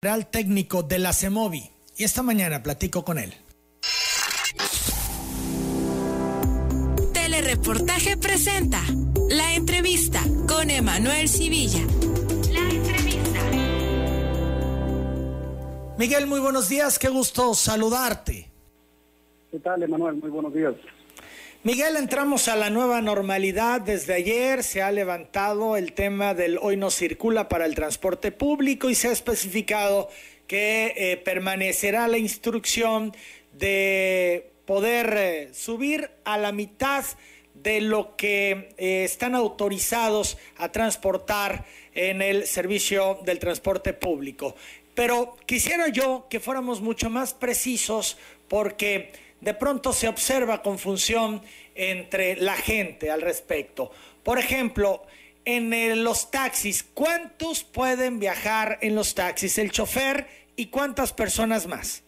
general técnico de la CEMOVI y esta mañana platico con él. Telereportaje presenta la entrevista con Emanuel Civilla. La entrevista. Miguel, muy buenos días, qué gusto saludarte. ¿Qué tal, Emanuel? Muy buenos días. Miguel, entramos a la nueva normalidad. Desde ayer se ha levantado el tema del hoy no circula para el transporte público y se ha especificado que eh, permanecerá la instrucción de poder eh, subir a la mitad de lo que eh, están autorizados a transportar en el servicio del transporte público. Pero quisiera yo que fuéramos mucho más precisos porque de pronto se observa confusión entre la gente al respecto. Por ejemplo, en los taxis, ¿cuántos pueden viajar en los taxis? El chofer y cuántas personas más.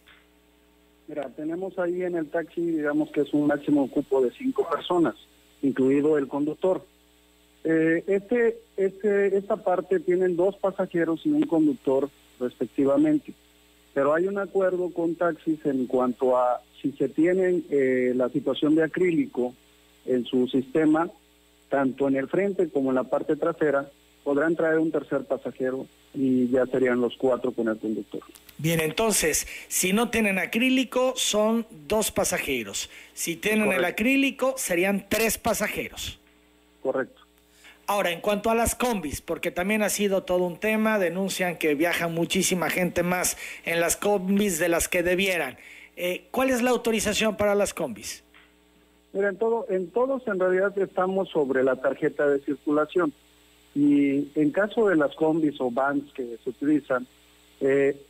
Mira, tenemos ahí en el taxi, digamos que es un máximo cupo de cinco personas, incluido el conductor. Eh, este, este, esta parte tienen dos pasajeros y un conductor respectivamente, pero hay un acuerdo con taxis en cuanto a si se tiene eh, la situación de acrílico en su sistema, tanto en el frente como en la parte trasera, podrán traer un tercer pasajero y ya serían los cuatro con el conductor. Bien, entonces, si no tienen acrílico, son dos pasajeros. Si tienen el acrílico, serían tres pasajeros. Correcto. Ahora, en cuanto a las combis, porque también ha sido todo un tema, denuncian que viaja muchísima gente más en las combis de las que debieran. Eh, ¿Cuál es la autorización para las combis? Mira, en, todo, en todos en realidad estamos sobre la tarjeta de circulación. Y en caso de las combis o vans que se utilizan, eh,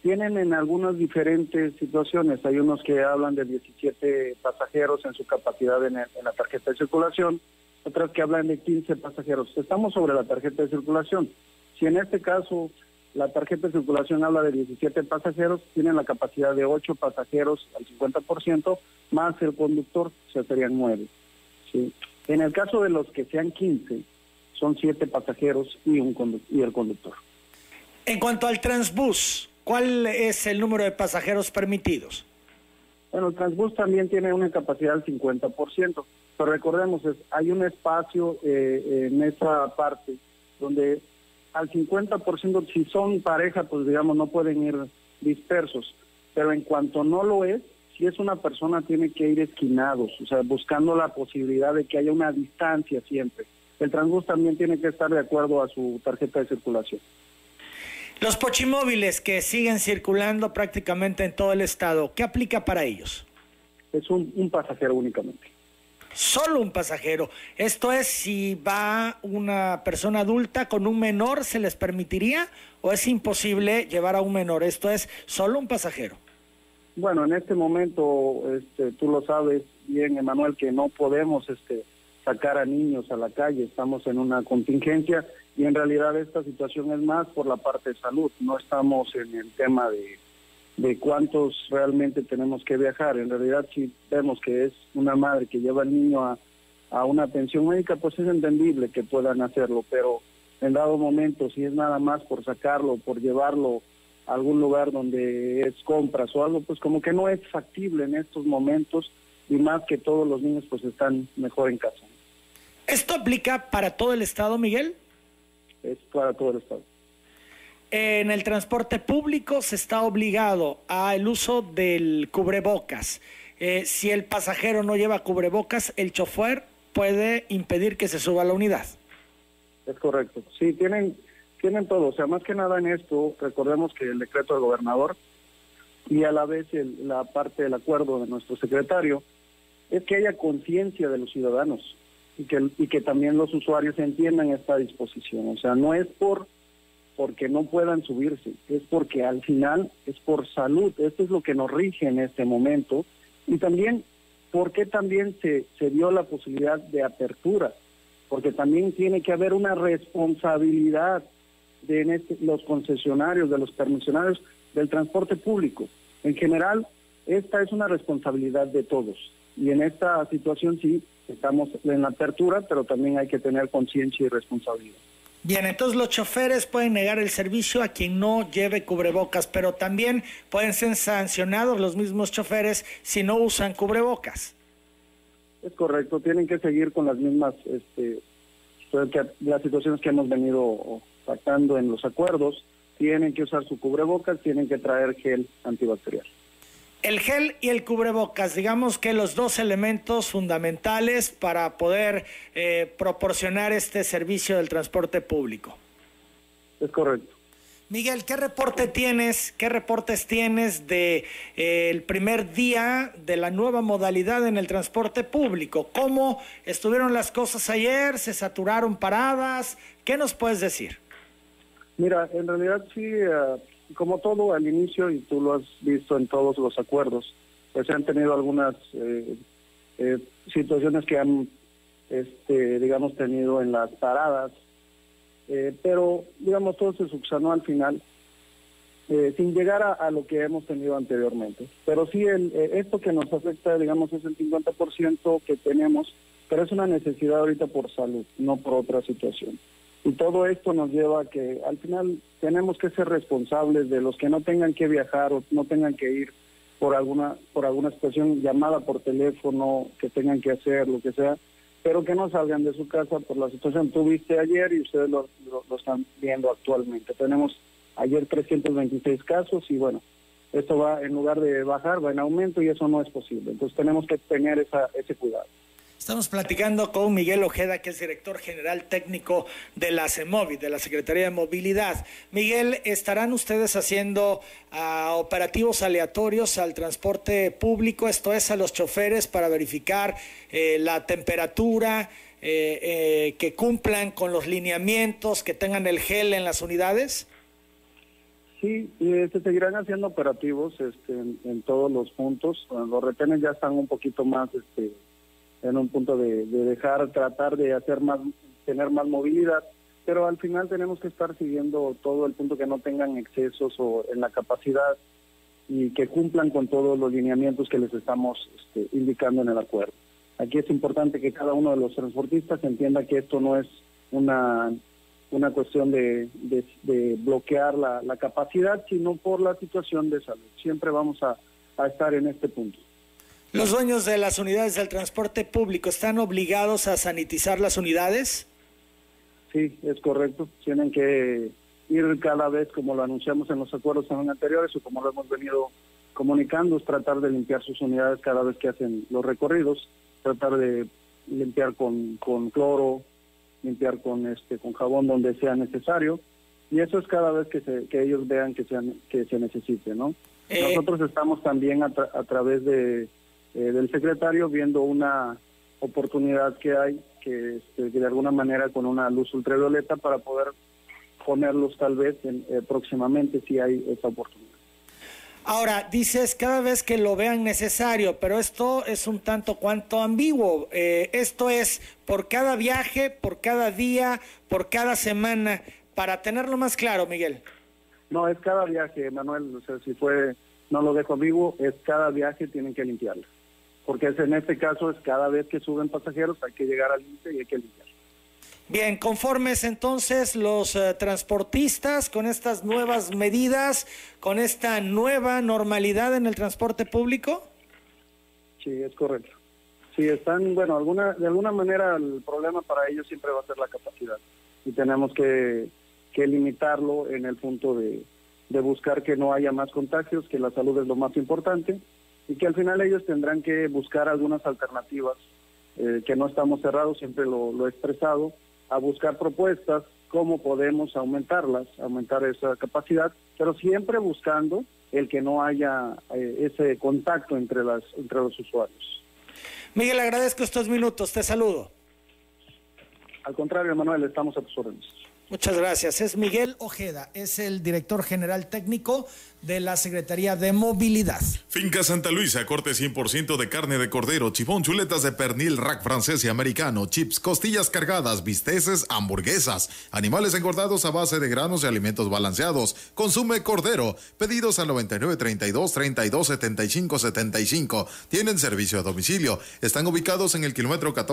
tienen en algunas diferentes situaciones. Hay unos que hablan de 17 pasajeros en su capacidad en, en la tarjeta de circulación, otras que hablan de 15 pasajeros. Estamos sobre la tarjeta de circulación. Si en este caso la tarjeta de circulación habla de 17 pasajeros, tienen la capacidad de 8 pasajeros al 50%, más el conductor, o sea, serían 9. ¿sí? En el caso de los que sean 15, son 7 pasajeros y, un y el conductor. En cuanto al transbús, ¿cuál es el número de pasajeros permitidos? Bueno, el transbús también tiene una capacidad del 50%, pero recordemos, es, hay un espacio eh, en esa parte donde al 50%, si son pareja, pues digamos, no pueden ir dispersos. Pero en cuanto no lo es, si es una persona, tiene que ir esquinados, o sea, buscando la posibilidad de que haya una distancia siempre. El transbús también tiene que estar de acuerdo a su tarjeta de circulación. Los pochimóviles que siguen circulando prácticamente en todo el estado, ¿qué aplica para ellos? Es un pasajero únicamente solo un pasajero. Esto es, si va una persona adulta con un menor, ¿se les permitiría o es imposible llevar a un menor? Esto es, solo un pasajero. Bueno, en este momento, este, tú lo sabes bien, Emanuel, que no podemos este, sacar a niños a la calle, estamos en una contingencia y en realidad esta situación es más por la parte de salud, no estamos en el tema de de cuántos realmente tenemos que viajar. En realidad, si vemos que es una madre que lleva al niño a, a una atención médica, pues es entendible que puedan hacerlo, pero en dado momento, si es nada más por sacarlo, por llevarlo a algún lugar donde es compras o algo, pues como que no es factible en estos momentos y más que todos los niños pues están mejor en casa. ¿Esto aplica para todo el estado, Miguel? Es para todo el estado. En el transporte público se está obligado al uso del cubrebocas. Eh, si el pasajero no lleva cubrebocas, el chofer puede impedir que se suba a la unidad. Es correcto. Sí, tienen, tienen todo. O sea, más que nada en esto, recordemos que el decreto del gobernador y a la vez la parte del acuerdo de nuestro secretario es que haya conciencia de los ciudadanos y que, y que también los usuarios entiendan esta disposición. O sea, no es por porque no puedan subirse, es porque al final es por salud, esto es lo que nos rige en este momento, y también porque también se, se dio la posibilidad de apertura, porque también tiene que haber una responsabilidad de este, los concesionarios, de los permisionarios del transporte público. En general, esta es una responsabilidad de todos, y en esta situación sí estamos en la apertura, pero también hay que tener conciencia y responsabilidad. Bien, entonces los choferes pueden negar el servicio a quien no lleve cubrebocas, pero también pueden ser sancionados los mismos choferes si no usan cubrebocas. Es correcto, tienen que seguir con las mismas este, las situaciones que hemos venido tratando en los acuerdos. Tienen que usar su cubrebocas, tienen que traer gel antibacterial. El gel y el cubrebocas, digamos que los dos elementos fundamentales para poder eh, proporcionar este servicio del transporte público. Es correcto. Miguel, ¿qué reporte tienes, qué reportes tienes de eh, el primer día de la nueva modalidad en el transporte público? ¿Cómo estuvieron las cosas ayer? ¿Se saturaron paradas? ¿Qué nos puedes decir? Mira, en realidad sí, como todo al inicio, y tú lo has visto en todos los acuerdos, pues se han tenido algunas eh, eh, situaciones que han, este, digamos, tenido en las paradas, eh, pero, digamos, todo se subsanó al final, sin llegar a, lo que hemos tenido anteriormente. Pero sí, el, esto que nos afecta, digamos, es el 50% que tenemos, pero es una necesidad ahorita por salud, no por otra situación. Y todo esto nos lleva a que al final tenemos que ser responsables de los que no tengan que viajar o no tengan que ir por alguna por alguna situación llamada por teléfono que tengan que hacer lo que sea pero que no salgan de su casa por la situación. Tuviste ayer y ustedes lo, lo, están viendo actualmente. Tenemos ayer 326 casos y bueno esto va en lugar de bajar va en aumento y eso no es posible. Entonces tenemos que tener esa, ese cuidado Estamos platicando con Miguel Ojeda, que es director general técnico de la CEMOVI, de la Secretaría de Movilidad. Miguel, ¿estarán ustedes haciendo ah, operativos aleatorios al transporte público, esto es a los choferes, para verificar eh, la temperatura, eh, eh, que cumplan con los lineamientos, que tengan el gel en las unidades? Sí, se seguirán haciendo operativos este, en, todos los puntos. Los retenes ya están un poquito más... Este, en un punto de, dejar, tratar de hacer más, tener más movilidad, pero al final tenemos que estar siguiendo todo el punto que no tengan excesos o en la capacidad y que cumplan con todos los lineamientos que les estamos este, indicando en el acuerdo. Aquí es importante que cada uno de los transportistas entienda que esto no es una, una cuestión de, de, bloquear la, la, capacidad, sino por la situación de salud. Siempre vamos a, a estar en este punto. ¿Los dueños de las unidades del transporte público están obligados a sanitizar las unidades? Sí, es correcto. Tienen que ir cada vez, como lo anunciamos en los acuerdos anteriores o como lo hemos venido comunicando, es tratar de limpiar sus unidades cada vez que hacen los recorridos, tratar de limpiar con, con cloro, limpiar con este con jabón donde sea necesario y eso es cada vez que, se, que ellos vean que, sean, que se necesite, ¿no? Eh, Nosotros estamos también a través de eh, del secretario viendo una oportunidad que hay este, que, de alguna manera con una luz ultravioleta para poder ponerlos tal vez en, eh, próximamente si hay esa oportunidad. Ahora, dices cada vez que lo vean necesario, pero esto es un tanto cuanto ambiguo. Eh, esto es por cada viaje, por cada día, por cada semana, para tenerlo más claro, Miguel. No, es cada viaje, Manuel. O sea, si fue, no lo dejo ambiguo, es cada viaje tienen que limpiarlo porque en este caso es cada vez que suben pasajeros hay que llegar al límite y hay que limpiar. Bien, conformes entonces los eh, transportistas con estas nuevas medidas, con esta nueva normalidad en el transporte público? Sí, es correcto. Sí, están, bueno, alguna, de alguna manera el problema para ellos siempre va a ser la capacidad y tenemos que, que limitarlo en el punto de, de buscar que no haya más contagios, que la salud es lo más importante y que al final ellos tendrán que buscar algunas alternativas, eh, que no estamos cerrados, siempre lo, he expresado, a buscar propuestas, cómo podemos aumentarlas, aumentar esa capacidad, pero siempre buscando el que no haya eh, ese contacto entre, las, entre los usuarios. Miguel, agradezco estos minutos, te saludo. Al contrario, Manuel, estamos a tus órdenes. Muchas gracias. Es Miguel Ojeda, es el director general técnico de la Secretaría de Movilidad. Finca Santa Luisa, corte 100% de carne de cordero, chifón, chuletas de pernil, rack francés y americano, chips, costillas cargadas, bisteces, hamburguesas, animales engordados a base de granos y alimentos balanceados. Consume cordero. Pedidos al 99 32 32 75 75. Tienen servicio a domicilio. Están ubicados en el kilómetro 14.